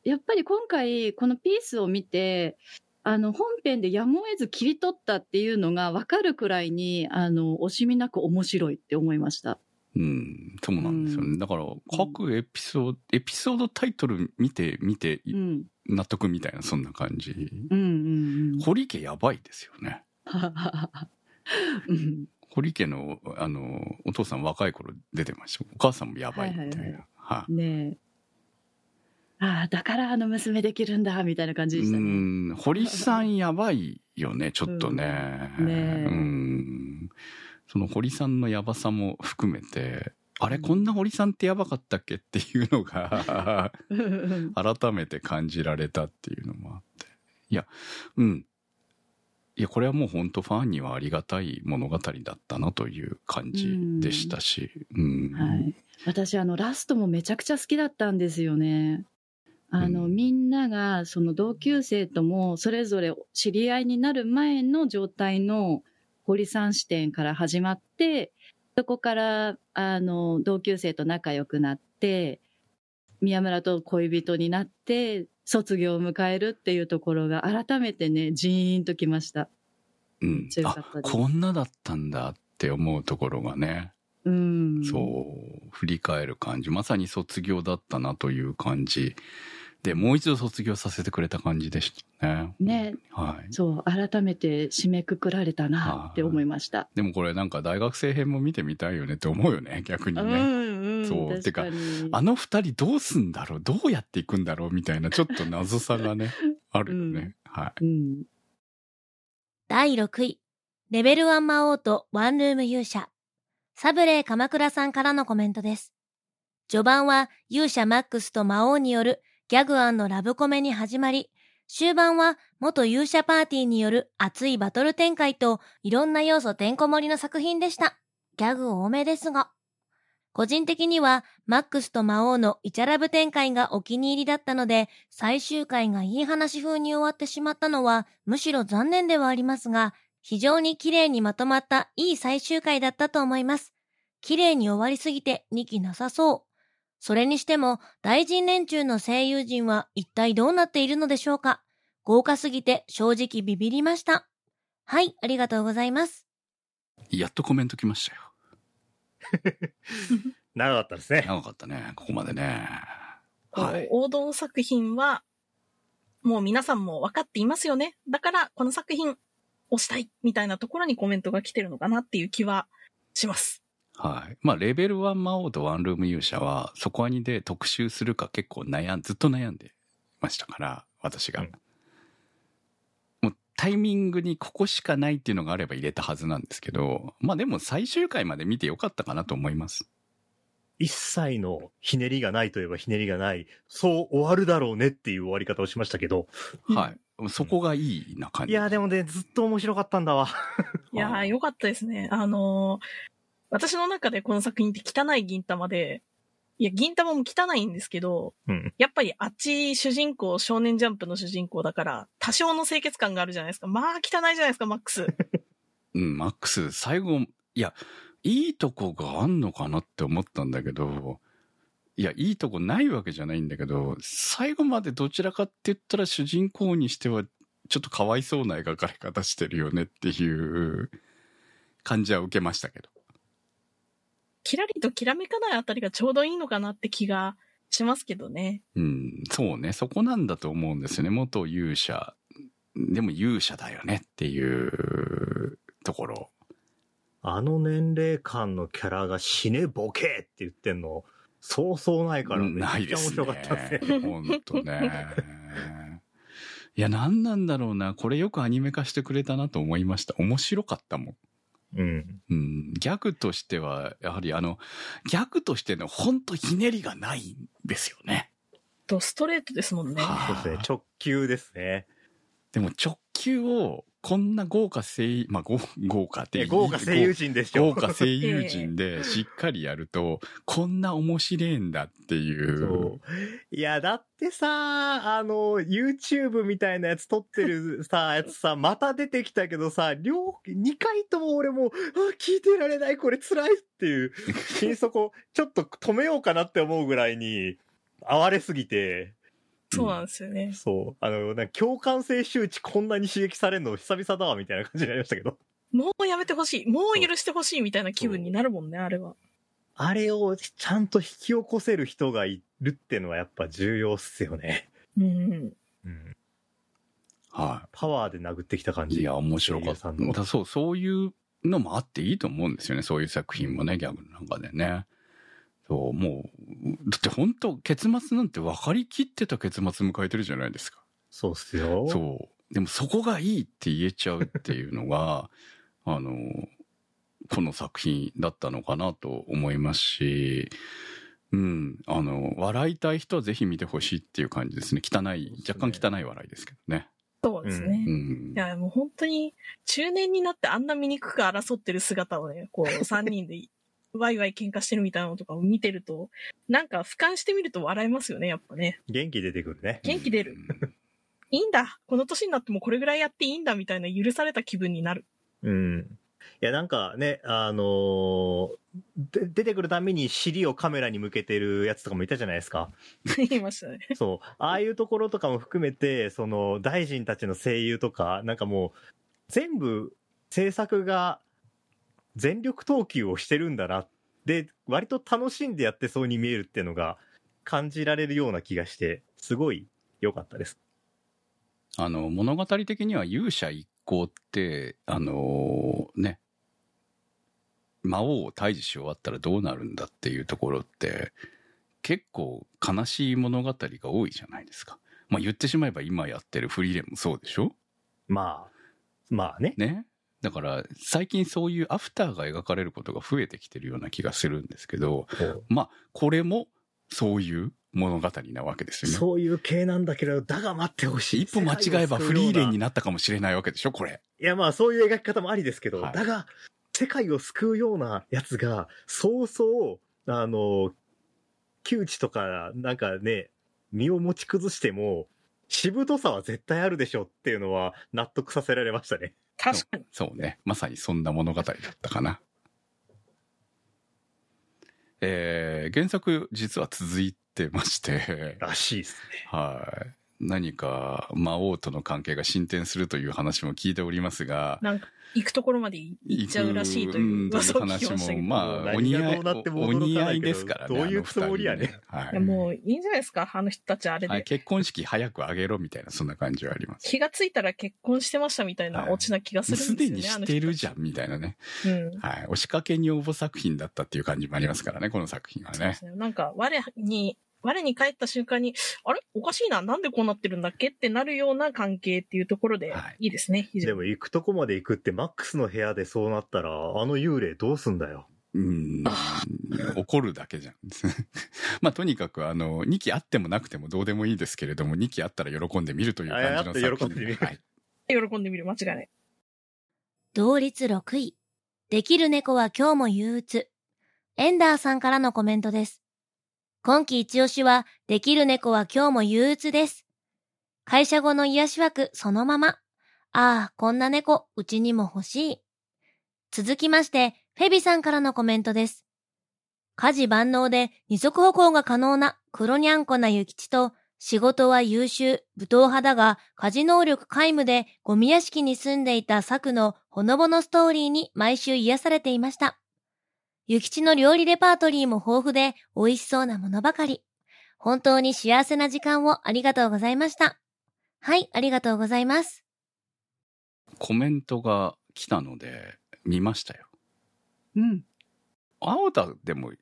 やっぱり今回、このピースを見て、あの、本編でやむを得ず切り取ったっていうのが分かるくらいに、あの、惜しみなく面白いって思いました。うん、そうなんですよね。だから、各エピソード、エピソードタイトル見て、見て、うん。納得みたいな、そんな感じ。うんうんうん。堀家やばいですよね。うん堀家の、あの、お父さん若い頃出てました。お母さんもやばいみたいな。はいはいはいはいねえ。ああ、だからあの娘できるんだ、みたいな感じでしたうね。ん、堀さんやばいよね、ちょっとね。うんねえうん。その堀さんのやばさも含めて、あれ、こんな堀さんってやばかったっけっていうのが、改めて感じられたっていうのもあって。いや、うん。いや、これはもう本当ファンにはありがたい物語だったなという感じでしたし。うん。はい。私、あの、ラストもめちゃくちゃ好きだったんですよね。あの、うんみんなが、その同級生とも、それぞれ知り合いになる前の状態の堀さん視点から始まって、そこから、あの、同級生と仲良くなって、宮村と恋人になって、卒業を迎えるっていうところが改めてね、ジーンときました。うん。あこんなだったんだって思うところがね、うん。そう振り返る感じまさに卒業だったなという感じで、もう一度卒業させてくれた感じでしたね。ね、はい。そう、改めて締めくくられたなって思いました。でもこれなんか大学生編も見てみたいよねって思うよね、逆にうんね。うん。そう確かに。あの二人どうすんだろう？どうやっていくんだろう？みたいなちょっと謎さがね、あるよね。はい。うん。第6位、レベル1魔王とワンルーム勇者。サブレー鎌倉さんからのコメントです。序盤は勇者マックスと魔王によるギャグラブコメに始まり、終盤は元勇者パーティーによる熱いバトル展開といろんな要素てんこ盛りの作品でした。ギャグ多めですが。個人的にはマックスと魔王のイチャラブ展開がお気に入りだったので、最終回がいい話風に終わってしまったのはむしろ残念ではありますが、非常に綺麗にまとまったいい最終回だったと思います。綺麗に終わりすぎて2期なさそう。それにしても、大臣連中の声優陣は一体どうなっているのでしょうか豪華すぎて正直ビビりました。はい、ありがとうございます。やっとコメント来ましたよ。長かったですね。長かったね、ここまでね。はい。王道作品は、もう皆さんも分かっていますよね。だから、この作品、押したいみたいなところにコメントが来てるのかなっていう気はします。はい。まあ、レベル1魔王とワンルーム勇者は、そこアニで特集するか結構悩ん、ずっと悩んでましたから、私が。うんもうタイミングにここしかないっていうのがあれば入れたはずなんですけど、まあでも最終回まで見てよかったかなと思います。一切のひねりがないといえばひねりがない。そう終わるだろうねっていう終わり方をしましたけど。はい。そこがいいな感じ。いや、でもね、ずっと面白かったんだわ。いやー、よかったですね。あのー私の中でこの作品って汚い銀玉で、いや、銀玉も汚いんですけど、うん。やっぱりあっち主人公、少年ジャンプの主人公だから、多少の清潔感があるじゃないですか。まあ、汚いじゃないですか、マックス。うん、マックス、最後、いや、いいとこがあんのかなって思ったんだけど、いや、いいとこないわけじゃないんだけど、最後までどちらかって言ったら主人公にしては、ちょっとかわいそうな描かれ方してるよねっていう感じは受けましたけど。キラリときらめかないあたりがちょうどいいのかなって気がしますけどね。うん、そうね、そこなんだと思うんですよね。元勇者。でも勇者だよねっていうところ。あの年齢間のキャラが死ねボケって言ってんの、そうそうないから、めないですね。っちゃ面白かったですね。ほんとね。いや、何なんだろうな。これよくアニメ化してくれたなと思いました。面白かったもん。うん。うん、ギャグとしては、やはりあの、ギャグとしてのほんとひねりがないんですよね。と、ストレートですもんね。はそうですね。直球ですね。でも直球を、こんな豪華声優、まあ、豪豪華ってえ豪華声優陣でしょ。豪華声優陣でしっかりやると、こんな面白いんだっていう。そう。いや、だってさ、あの、YouTube みたいなやつ撮ってるさ、やつさ、また出てきたけどさ、両、2回とも俺もう、あ、聞いてられない、これ辛いっていう、心底、ちょっと止めようかなって思うぐらいに、哀れすぎて、そうなんですよね。そう、あの、なんか共感性周知こんなに刺激されるの久々だわ、みたいな感じになりましたけど。もうやめてほしい。もう許してほしいみたいな気分になるもんね、あれは。あれをちゃんと引き起こせる人がいるってのはやっぱ重要っすよね。うんうん。うん。はパワーで殴ってきた感い。じ。いや、面白かった。そう、そういうのもあっていいと思うんですよね。そういう作品もね、ギャグの中でね。そう、もう、だって本当結末なんて分かりきってた結末迎えてるじゃないですか。そうっすよ。そう。でもそこがいいって言えちゃうっていうのが、あの、この作品だったのかなと思いますし、うん、あの、笑いたい人はぜひ見てほしいっていう感じですね。汚い、若干汚い笑いですけどね。そうですね。うんい。や、もう本当に、中年になってあんな醜く争ってる姿をね、こう、三人で、ワイワイ喧嘩してるみたいなのとかを見てると、なんか俯瞰してみると笑えますよね、やっぱね。元気出てくるね。元気出るうんいいんだこの年になってもこれぐらいやっていいんだみたいな許された気分になる。うん。いや、なんかね、あのーで出てくるために尻をカメラに向けてるやつとかもいたじゃないですか。言いましたね。そう。ああいうところとかも含めて、その、大臣たちの声優とか、なんかもう、全部、制作が全力投球をしてるんだな。で、割と楽しんでやってそうに見えるっていうのが感じられるような気がして、すごい良かったです。あの、物語的には勇者一行って、あのね、魔王を退治し終わったらどうなるんだっていうところって、結構悲しい物語が多いじゃないですか。まあ言ってしまえば今やってるフリーレンもそうでしょ？まあ、まあね。ね。だから最近そういうアフターが描かれることが増えてきてるような気がするんですけど、まあこれもそういう物語なわけですよね。そういう系なんだけど、だが待ってほしい。一歩間違えばフリーレンにななったかもしれないわけでしょこれ。いや、まあ、そういう描き方もありですけど、はいだが、世界を救うようなやつが、そうそう、あの、窮地とか、なんかね、身を持ち崩しても、しぶとさは絶対あるでしょっていうのは納得させられましたね。確かに。そうね。まさにそんな物語だったかな。えー、原作実は続いてまして、らしいですね。はい。何か魔王との関係が進展するという話も聞いておりますが、なんか、行くところまで行っちゃうらしいという噂を聞きましたけど。うんまあ、お何似合い、がどうなってもお似合いですからね。どういうつもりやねはいいや、もういいんじゃないですかあの人たちあれで。はい、結婚式早く挙げろみたいな、そんな感じはあります。気がついたら結婚してましたみたいなオチな気がするんですよね。にしてるじゃんみたいなね。うん。はい。押しかけ女房作品だったっていう感じもありますからね、この作品はねそうです。ね。なんか、我に、我に帰った瞬間に、あれ？おかしいななんでこうなってるんだっけ？ってなるような関係っていうところではい、いいですね。非常にでも行くとこまで行くって、マックスの部屋でそうなったら、あの幽霊どうすんだよ？うん。怒るだけじゃん。まあ、とにかく、あの、2期あってもなくてもどうでもいいですけれども、2期あったら喜んでみるという感じの作品喜んでみるはい。喜んでみる。間違いない。同率6位。できる猫は今日も憂鬱。エンダーさんからのコメントです。今季一押しは、できる猫は今日も憂鬱です。会社後の癒し枠そのまま。ああ、こんな猫、うちにも欲しい。続きまして、フェビさんからのコメントです。家事万能で二足歩行が可能な黒にゃんこな諭吉と、仕事は優秀、武闘派だが、家事能力皆無でゴミ屋敷に住んでいた作のほのぼのストーリーに毎週癒されていました。諭吉の料理レパートリーも豊富で美味しそうなものばかり。本当に幸せな時間をありがとうございました。はい、ありがとうございます。コメントが来たので、見ましたよ。うん。青田でも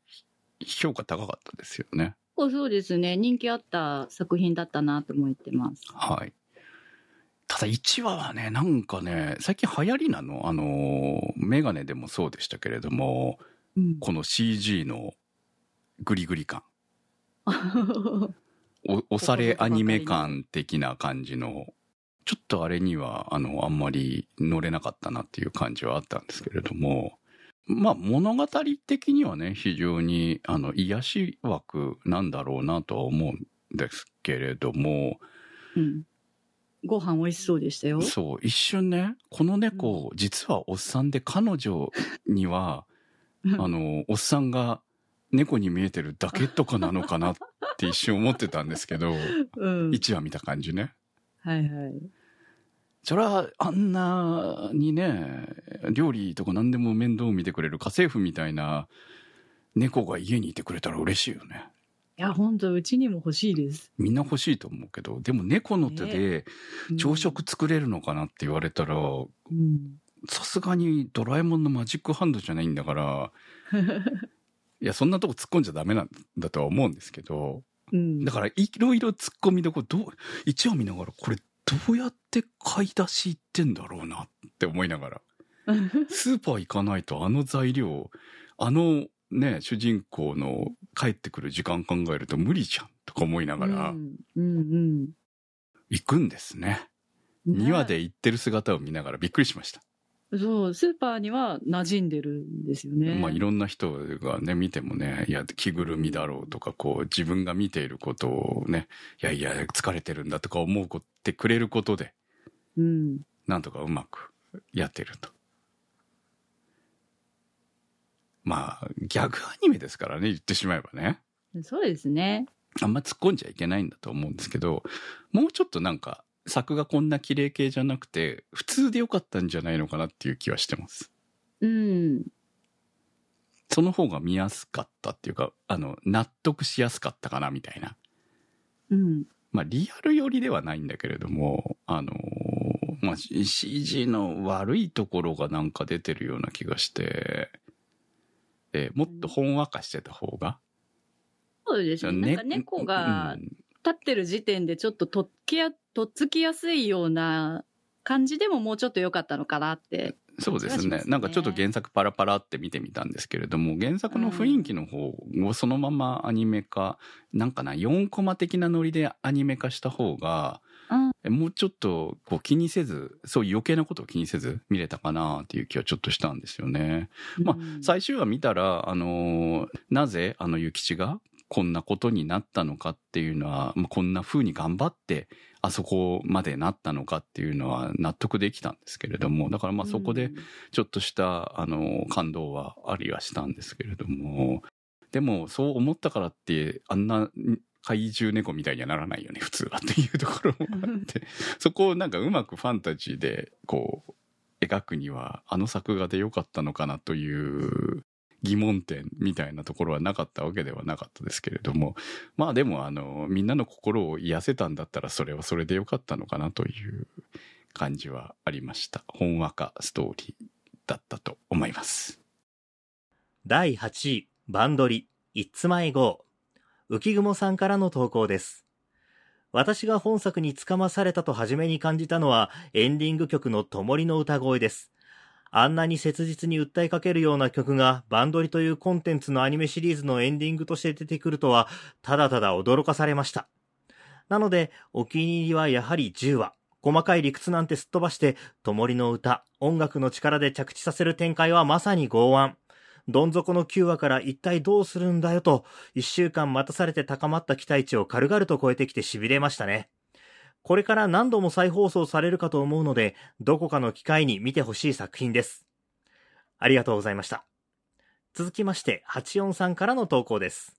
評価高かったですよね。こうそうですね。人気あった作品だったなと思ってます。はい。ただ1話はね、なんかね、最近流行りなのあの、メガネでもそうでしたけれども、うん。この CG のグリグリ感。お 押されアニメ感的な感じの、ちょっとあれには、あの、あんまり乗れなかったなっていう感じはあったんですけれども、まあ物語的にはね、非常に、あの、癒し枠なんだろうなとは思うんですけれども、うん。ご飯美味しそうでしたよ。そう、一瞬ね、この猫、実はおっさんで彼女には、あの、おっさんが猫に見えてるだけとかなのかなって一瞬思ってたんですけど、うん。1話見た感じね。はいはい。そりゃ、あんなにね、料理とか何でも面倒見てくれる家政婦みたいな猫が家にいてくれたら嬉しいよね。いや、本当うちにも欲しいです。みんな欲しいと思うけど、でも猫の手でうん朝食作れるのかなって言われたら、うん。さすがにドラえもんのマジックハンドじゃないんだから、いや、そんなとこ突っ込んじゃダメなんだとは思うんですけど、うん。だからいろいろ突っ込みどころ、どう、一話見ながら、これどうやって買い出し行ってんだろうなって思いながら、スーパー行かないとあの材料、あのね、主人公の帰ってくる時間考えると無理じゃんとか思いながらう、んうん行くんですね。うん。2話で行ってる姿を見ながらびっくりしました。そう、スーパーには馴染んでるんですよね。まあいろんな人がね、見てもね、いや、着ぐるみだろうとか、こう、自分が見ていることをね、いやいや、疲れてるんだとか思うってくれることで、うん。なんとかうまくやってると。まあ、ギャグアニメですからね、言ってしまえばね。そうですね。あんま突っ込んじゃいけないんだと思うんですけど、もうちょっとなんか、作がこんな綺麗系じゃなくて、普通でよかったんじゃないのかなっていう気はしてます。うん。その方が見やすかったっていうか、あの、納得しやすかったかな、みたいな。うん。まあリアル寄りではないんだけれども、あのーまあ CG の悪いところがなんか出てるような気がして、えーもっとほんわかしてた方が。そうですね。なんか猫がうん立ってる時点でちょっととっきや、とっつきやすいような感じでももうちょっと良かったのかなって。そうですねねなんかちょっと原作パラパラって見てみたんですけれども原作の雰囲気の方をそのままアニメ化、なんかな4コマ的なノリでアニメ化した方がうんえもうちょっとこう気にせずそういう余計なことを気にせず見れたかなっていう気はちょっとしたんですよね。まあうん最終話見たら、あのーなぜあの諭吉がこんなことになったのかっていうのは、まあ、こんな風に頑張ってあそこまでなったのかっていうのは納得できたんですけれどもだからまあそこでちょっとした、あの感動はありはしたんですけれどもでもそう思ったからってあんな怪獣猫みたいにはならないよね普通はっていうところもあってそこをなんかうまくファンタジーでこう描くにはあの作画で良かったのかなという疑問点みたいなところはなかったわけではなかったですけれどもまあでもあのみんなの心を癒せたんだったらそれはそれで良かったのかなという感じはありましたほんわかストーリーだったと思います第8位、バンドリ、It's My Go。浮雲さんからの投稿です。私が本作につかまされたと初めに感じたのは、エンディング曲のともりの歌声です。あんなに切実に訴えかけるような曲が、バンドリというコンテンツのアニメシリーズのエンディングとして出てくるとは、ただただ驚かされました。なので、お気に入りはやはり10話。細かい理屈なんてすっ飛ばして、ともりの歌、音楽の力で着地させる展開はまさに剛腕。どん底の9話から一体どうするんだよと、一週間待たされて高まった期待値を軽々と超えてきて痺れましたね。これから何度も再放送されるかと思うので、どこかの機会に見てほしい作品です。ありがとうございました。続きまして、84さんからの投稿です。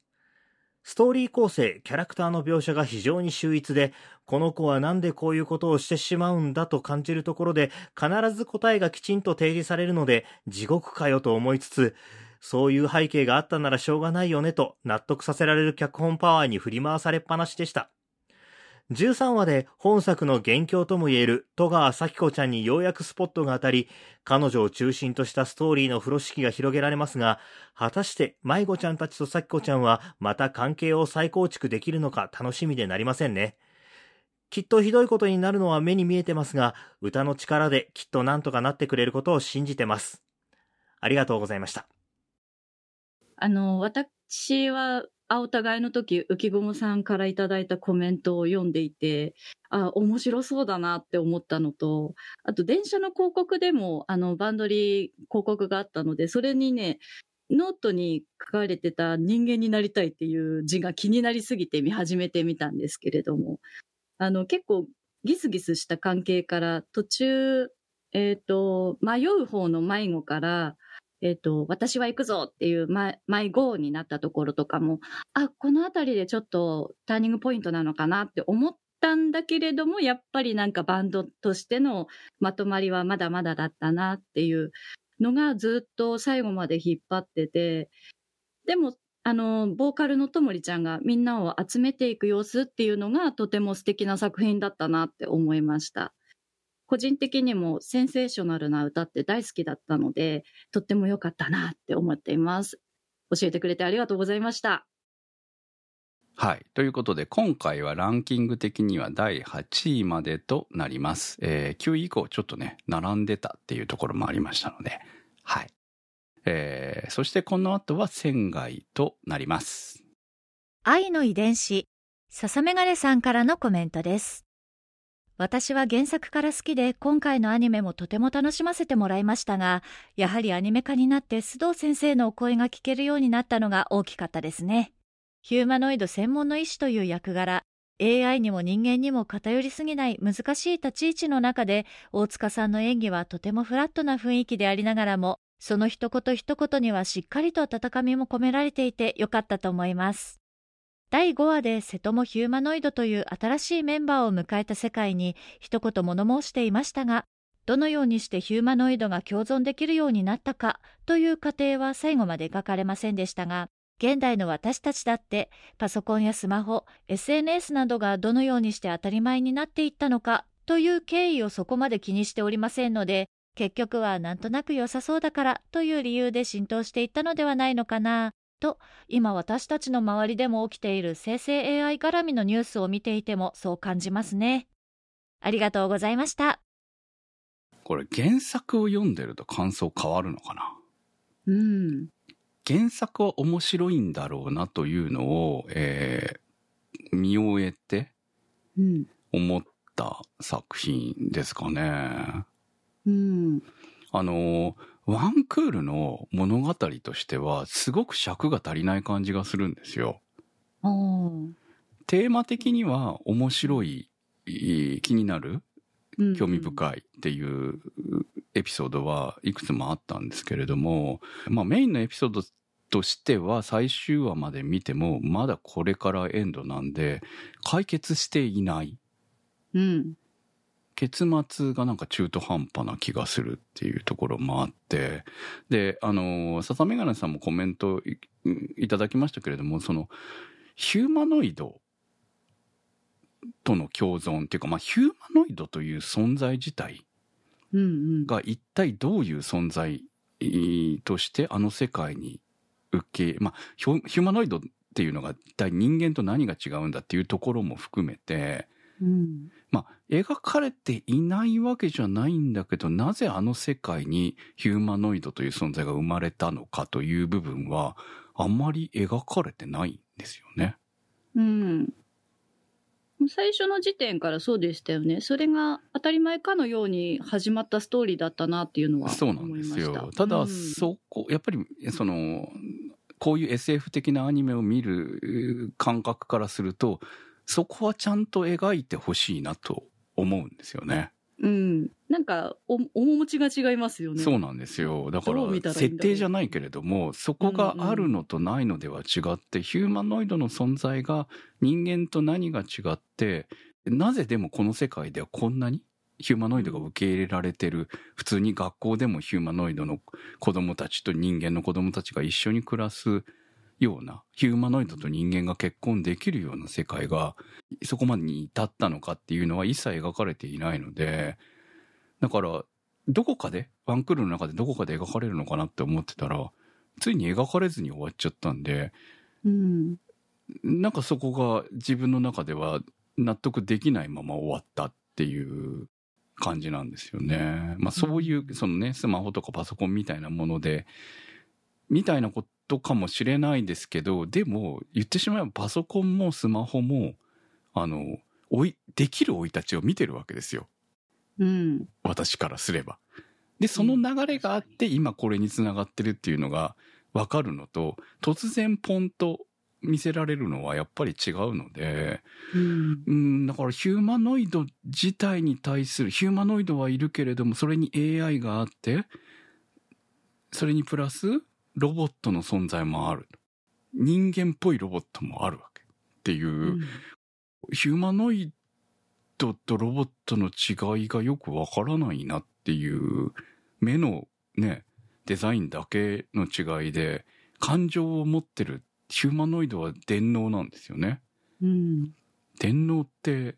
ストーリー構成、キャラクターの描写が非常に秀逸で、この子はなんでこういうことをしてしまうんだと感じるところで、必ず答えがきちんと提示されるので、地獄かよと思いつつ、そういう背景があったならしょうがないよねと納得させられる脚本パワーに振り回されっぱなしでした。13話で本作の元凶ともいえる戸川咲子ちゃんにようやくスポットが当たり、彼女を中心としたストーリーの風呂敷が広げられますが、果たして迷子ちゃんたちと咲子ちゃんはまた関係を再構築できるのか楽しみでなりませんね。きっとひどいことになるのは目に見えてますが、歌の力できっとなんとかなってくれることを信じてます。ありがとうございました。あの、私は、あお互いの時、浮雲さんからいただいたコメントを読んでいて、あ、面白そうだなって思ったのと、あと電車の広告でも、あの、バンドリー広告があったので、それにね、ノートに書かれてた人間になりたいっていう字が気になりすぎて見始めてみたんですけれども、あの、結構ギスギスした関係から途中、えっ、と、迷う方の迷子から、えっ、と、私は行くぞっていうマイマイゴーになったところとかも、あ、このあたりでちょっとターニングポイントなのかなって思ったんだけれども、やっぱりなんかバンドとしてのまとまりはまだまだだったなっていうのがずっと最後まで引っ張ってて、でも、あの、ボーカルのともりちゃんがみんなを集めていく様子っていうのがとても素敵な作品だったなって思いました。個人的にもセンセーショナルな歌って大好きだったので、とっても良かったなって思っています。教えてくれてありがとうございました。はい。ということで、今回はランキング的には第8位までとなります。えー、9位以降ちょっとね、並んでたっていうところもありましたので、はい。えー、そしてこの後は仙外となります。愛の遺伝子、笹メガネさんからのコメントです。私は原作から好きで今回のアニメもとても楽しませてもらいましたが、やはりアニメ化になって須藤先生のお声が聞けるようになったのが大きかったですね。ヒューマノイド専門の医師という役柄、AI にも人間にも偏りすぎない難しい立ち位置の中で、大塚さんの演技はとてもフラットな雰囲気でありながらも、その一言一言にはしっかりと温かみも込められていてよかったと思います。第5話で瀬戸もヒューマノイドという新しいメンバーを迎えた世界に一言物申していましたが、どのようにしてヒューマノイドが共存できるようになったかという過程は最後まで描かれませんでしたが、現代の私たちだってパソコンやスマホ、SNS などがどのようにして当たり前になっていったのかという経緯をそこまで気にしておりませんので、結局はなんとなく良さそうだからという理由で浸透していったのではないのかな。と、今私たちの周りでも起きている生成 AI 絡みのニュースを見ていてもそう感じますね。ありがとうございました。これ原作を読んでると感想変わるのかな？うん。原作は面白いんだろうなというのを、えー見終えてうん。思った作品ですかね。うん。あの、ワンクールの物語としては、すごく尺が足りない感じがするんですよ。テーマ的には面白い、気になる、うん興味深いっていうエピソードはいくつもあったんですけれども、まあメインのエピソードとしては最終話まで見てもまだこれからエンドなんで解決していない。うん。結末がなんか中途半端な気がするっていうところもあって、で、あの、笹メガネさんもコメントいいただきましたけれども、その、ヒューマノイドとの共存っていうか、まあ、ヒューマノイドという存在自体。が一体どういう存在えーとしてあの世界に受け、まあ、ヒュヒューマノイドっていうのが一体人間と何が違うんだっていうところも含めて、うん。まあ、描かれていないわけじゃないんだけど、なぜあの世界にヒューマノイドという存在が生まれたのかという部分は、あんまり描かれてないんですよね。うん。最初の時点からそうでしたよね。それが当たり前かのように始まったストーリーだったなっていうのはそうなん。ですよ。ただ、うんそこ、やっぱり、その、こういう SF 的なアニメを見る感覚からすると、そこはちゃんと描いてほしいなと思うんですよね。うん。なんか、お、面持ちが違いますよね。そうなんですよ。だから設定じゃないけれども、そこがあるのとないのでは違って、ヒューマノイドの存在が人間と何が違って、なぜでもこの世界ではこんなにヒューマノイドが受け入れられてる、普通に学校でもヒューマノイドの子供たちと人間の子供たちが一緒に暮らすような、ヒューマノイドと人間が結婚できるような世界が、そこまでに至ったのかっていうのは一切描かれていないので、だから、どこかで、ワンクールの中でどこかで描かれるのかなって思ってたら、ついに描かれずに終わっちゃったんで、うん。なんかそこが自分の中では納得できないまま終わったっていう感じなんですよね。まあそういう、そのね、スマホとかパソコンみたいなもので、みたいなことかもしれないですけど、でも言ってしまえばパソコンもスマホも、あの、おい、できる生い立ちを見てるわけですよ。うん。私からすれば。で、その流れがあって、今これにつながってるっていうのがわかるのと、突然ポンと見せられるのはやっぱり違うので、うん。うん、だからヒューマノイド自体に対する、ヒューマノイドはいるけれども、それに AI があって、それにプラス、ロボットの存在もある。人間っぽいロボットもあるわけ。っていう、ヒューマノイドとロボットの違いがよくわからないなっていう、目のね、デザインだけの違いで、感情を持ってるヒューマノイドは電脳なんですよね。うん。電脳って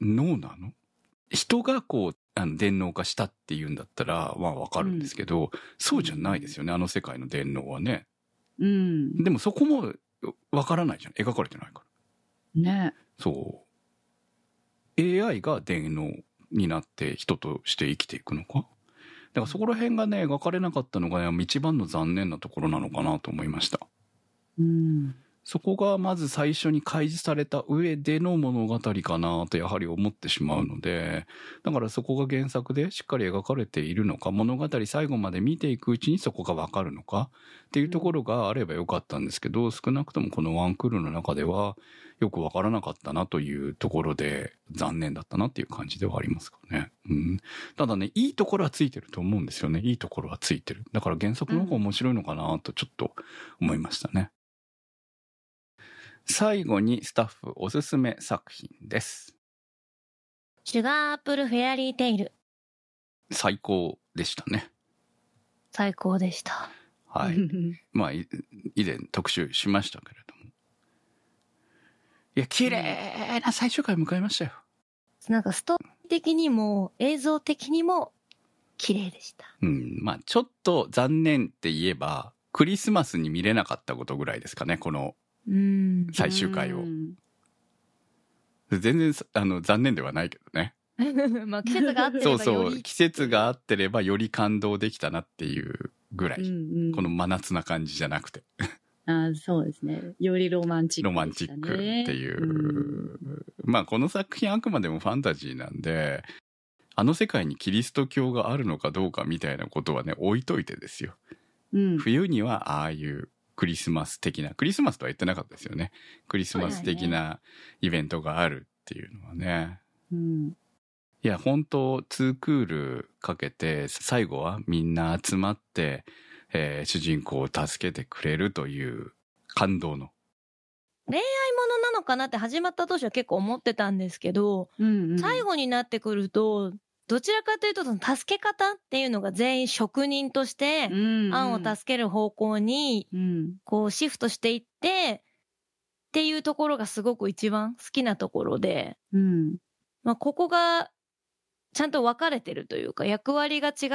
脳なの？人がこう、あの電脳化したっていうんだったら、まあわかるんですけど、そうじゃないですよね、あの世界の電脳はね。うん。でもそこもわからないじゃん。描かれてないから。ね。そう。AI が電脳になって人として生きていくのか？だからそこら辺がね、描かれなかったのが、ね、一番の残念なところなのかなと思いました。うん。そこがまず最初に開示された上での物語かなとやはり思ってしまうので、だからそこが原作でしっかり描かれているのか、物語最後まで見ていくうちにそこがわかるのかっていうところがあればよかったんですけど、少なくともこのワンクールの中ではよくわからなかったなというところで残念だったなっていう感じではありますかね。うん。ただね、いいところはついてると思うんですよね。いいところはついてる。だから原作の方が面白いのかなとちょっと思いましたね。最後にスタッフおすすめ作品です。シュガーアップルフェアリーテイル。最高でしたね。最高でした。はい。まあ、い以前特集しましたけれども。いや、綺麗な最終回迎えましたよ。なんかストーリー的にも映像的にも綺麗でした。うん。まあ、ちょっと残念って言えば、クリスマスに見れなかったことぐらいですかね、このうん。最終回をう。ん全然、あの、残念ではないけどね。まあ季節があってればそうよりそう。季節が合ってればより感動できたなっていうぐらい。うんうんこの真夏な感じじゃなくて。あそうですね。よりロマンチックロマンチックっていう。うんまあこの作品あくまでもファンタジーなんで、あの世界にキリスト教があるのかどうかみたいなことはね、置いといてですよ。うん。冬にはああいうクリスマス的な、クリスマスとは言ってなかったですよね。クリスマス的なイベントがあるっていうのはね。うん。いや、本当ツークールかけて、最後はみんな集まって、えー主人公を助けてくれるという感動の。ものなのかなって始まった当初は結構思ってたんですけど、うんうん、最後になってくると、どちらかというとその助け方っていうのが全員職人として、うん、アンを助ける方向にうん。こうシフトしていって、っていうところがすごく一番好きなところで、うん。まあ、ここがちゃんと分かれてるというか役割が違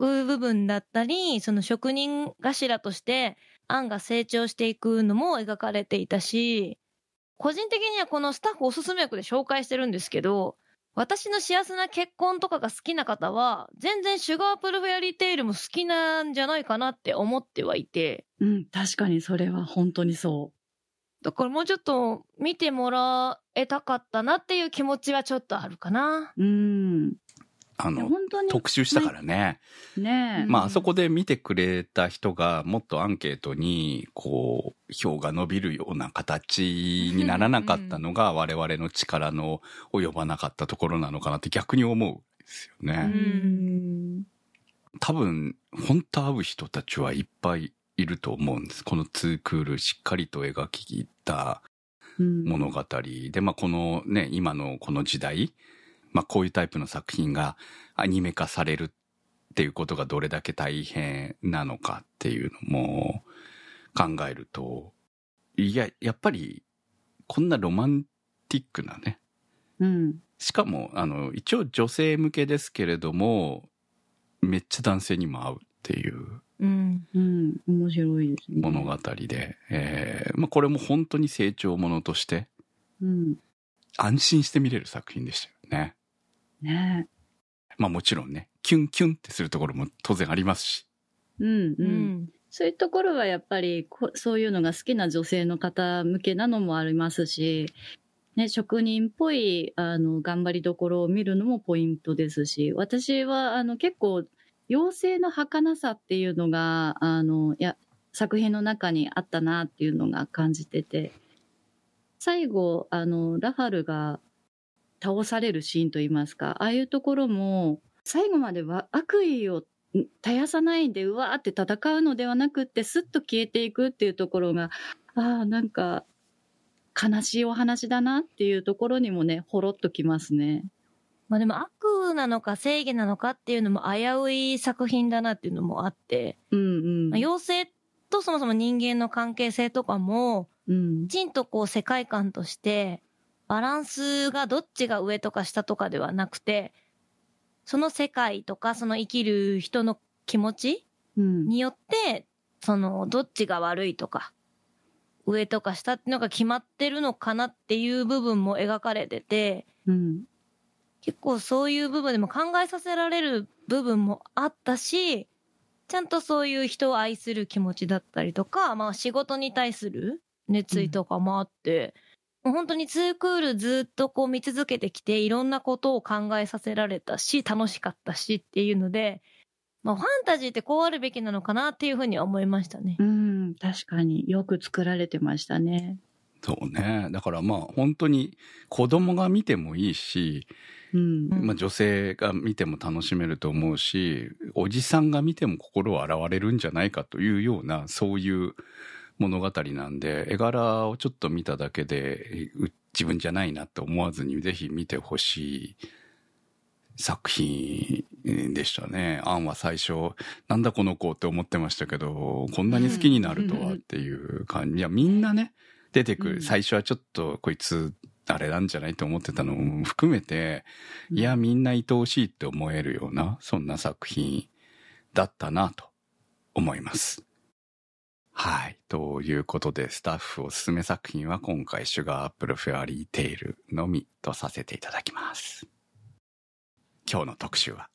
う部分だったり、その職人頭としてアンが成長していくのも描かれていたし、個人的にはこのスタッフおすすめ役で紹介してるんですけど、私の幸せな結婚とかが好きな方は、全然シュガープルフェアリーテイルも好きなんじゃないかなって思ってはいて、うん。確かにそれは本当にそだからもうちょっと見てもらえたかったなっていう気持ちはちょっとあるかな。う。うん。あの。特集したからね。ねえ。まあ、あそこで見てくれた人がもっとアンケートに、こう、票が伸びるような形にならなかったのが我々の力の及ばなかったところなのかなって逆に思うんですようね。ん。多分、本当会う人たちはいっぱいいると思うんです。このツークールしっかりと描き切ったうん物語。で、まあ、このね、今のこの時代、まあ、こういうタイプの作品がアニメ化されるっていうことがどれだけ大変なのかっていうのも考えると、いや、やっぱり、こんなロマンティックなね、うん。しかも、あの、一応女性向けですけれども、めっちゃ男性にも合うっていううん。うん。面白いですね。物語で、えーまあ、これも本当に成長ものとしてうん。安心して見れる作品でしたよね。ねまあもちろんね、キュンキュンってするところも当然ありますし。え。うんううん。ん。そういうところはやっぱりこそういうのが好きな女性の方向けなのもありますし、ね、職人っぽいあの頑張りどころを見るのもポイントですし、私はあの結構妖精の儚さっていうのがあのや作品の中にあったなっていうのが感じてて、最後あのラファルが倒されるシーンといいますか、ああいうところも最後までは悪意を絶やさないでうわーって戦うのではなくってスッと消えていくっていうところがああなんか悲しいお話だなっていうところにもねほろっときますね。まあでも悪なのか正義なのかっていうのも危うい作品だなっていうのもあって、うんうん。まあ妖精とそもそも人間の関係性とかも、うんきちんとこう世界観として、バランスがどっちが上とか下とかではなくて、その世界とかその生きる人の気持ちうん。によって、そのどっちが悪いとか、上とか下っていうのが決まってるのかなっていう部分も描かれてて、うん。結構そういう部分でも考えさせられる部分もあったし、ちゃんとそういう人を愛する気持ちだったりとか、まあ仕事に対する熱意とかもあって、もう本当にツークールずっとこう見続けてきていろんなことを考えさせられたし、楽しかったしっていうので、まあファンタジーってこうあるべきなのかなっていうふうには思いましたね。うん確かによく作られてましたね。そうね。だからまあ本当に子供が見てもいいし、うんうんまあ女性が見ても楽しめると思うし、おじさんが見ても心を洗われるんじゃないかというような、そういう物語なんで、絵柄をちょっと見ただけで、う自分じゃないなって思わずにぜひ見てほしい作品でしたね。アンは最初、なんだこの子って思ってましたけど、こんなに好きになるとはっていう感じ。いや、みんなね、出てくる。うん最初はちょっと、こいつ、あれなんじゃないと思ってたのも含めて、いや、みんな愛おしいって思えるような、そんな作品だったなと思います。はい。ということで、スタッフおすすめ作品は今回、シュガーアップルフェアリーテイルのみとさせていただきます。今日の特集は、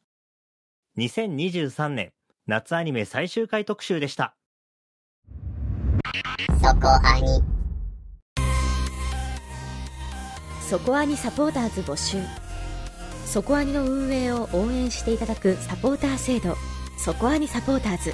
2023年夏アニメ最終回特集でした。そこアニそこアニサポーターズ募集そこアニの運営を応援していただくサポーター制度そこアニサポーターズ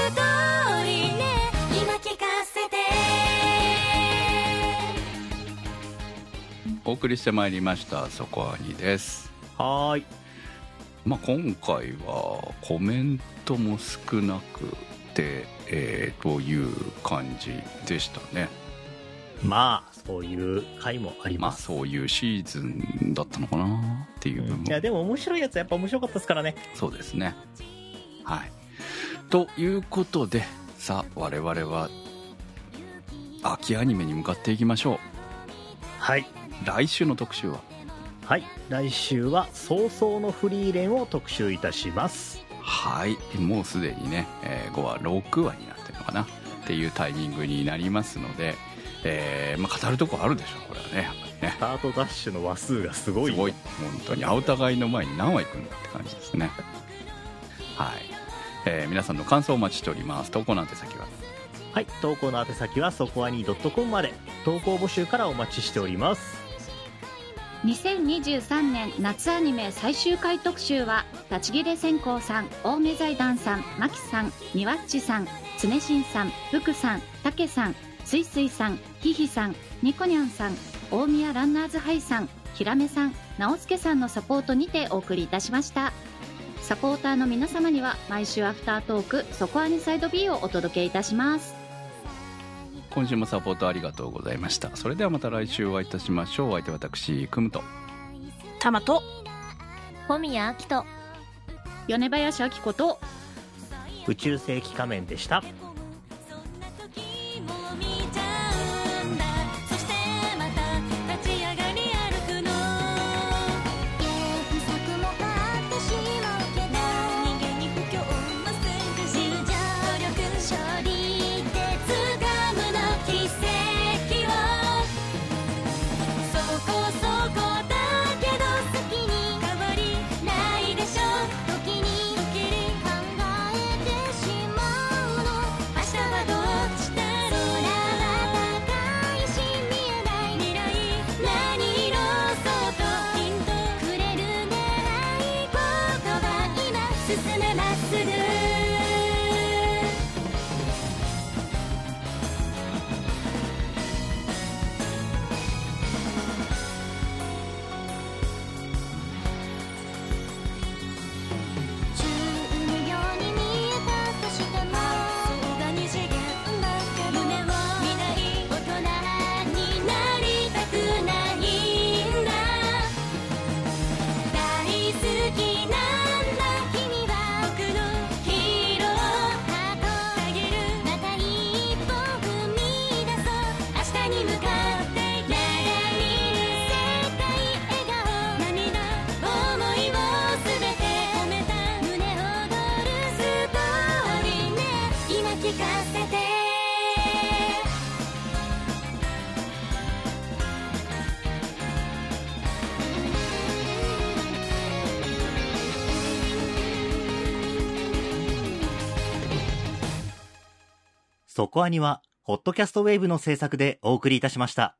ストーリーね今聞かせてお送りしてまいりました、そこアニです。はーい。まあ、今回はコメントも少なくて、えー、という感じでしたね。まあ、そういう回もありまあ、ます。そういうシーズンだったのかなっていう部分も、いや、でも面白いやつやっぱ面白かったですからね。そうですね。はい。ということで、さあ、我々は、秋アニメに向かっていきましょはい。う。来週の特集は、はい。来週は、早々のフリーレンを特集いたします。はい。もうすでにね、えー5話、6話になってるのかな？っていうタイミングになりますので、えーまあ、語るとこあるでしょう、これはね、やっぱりね。ス。タートダッシュの話数がすごい。すごい。本当に、お互いの前に。何話行くんだって感じですね。はい。えー皆さんの感想をお待ちしております。投稿の宛先は、はい。投稿の宛先は、そこアニ .com まで。投稿募集からお待ちしております。2023年夏アニメ最終回特集は立ち切れ線香さん青梅財団さんマキさんみわっちさん常新さん福さんたけさんすいすいさんひひさんにこにゃんさん大宮ランナーズハイさんひらめさん直輔さんのサポートにてお送りいたしましたサポーターの皆様には毎週アフタートーク「そこアニサイド B」をお届けいたします今週もサポートありがとうございました。それではまた来週お会いいたしましょう。お相手は私、くむと。タマと小宮明人米林明子と宇宙世紀仮面でした。そこアニは、ホットキャストウェーブの制作でお送りいたしました。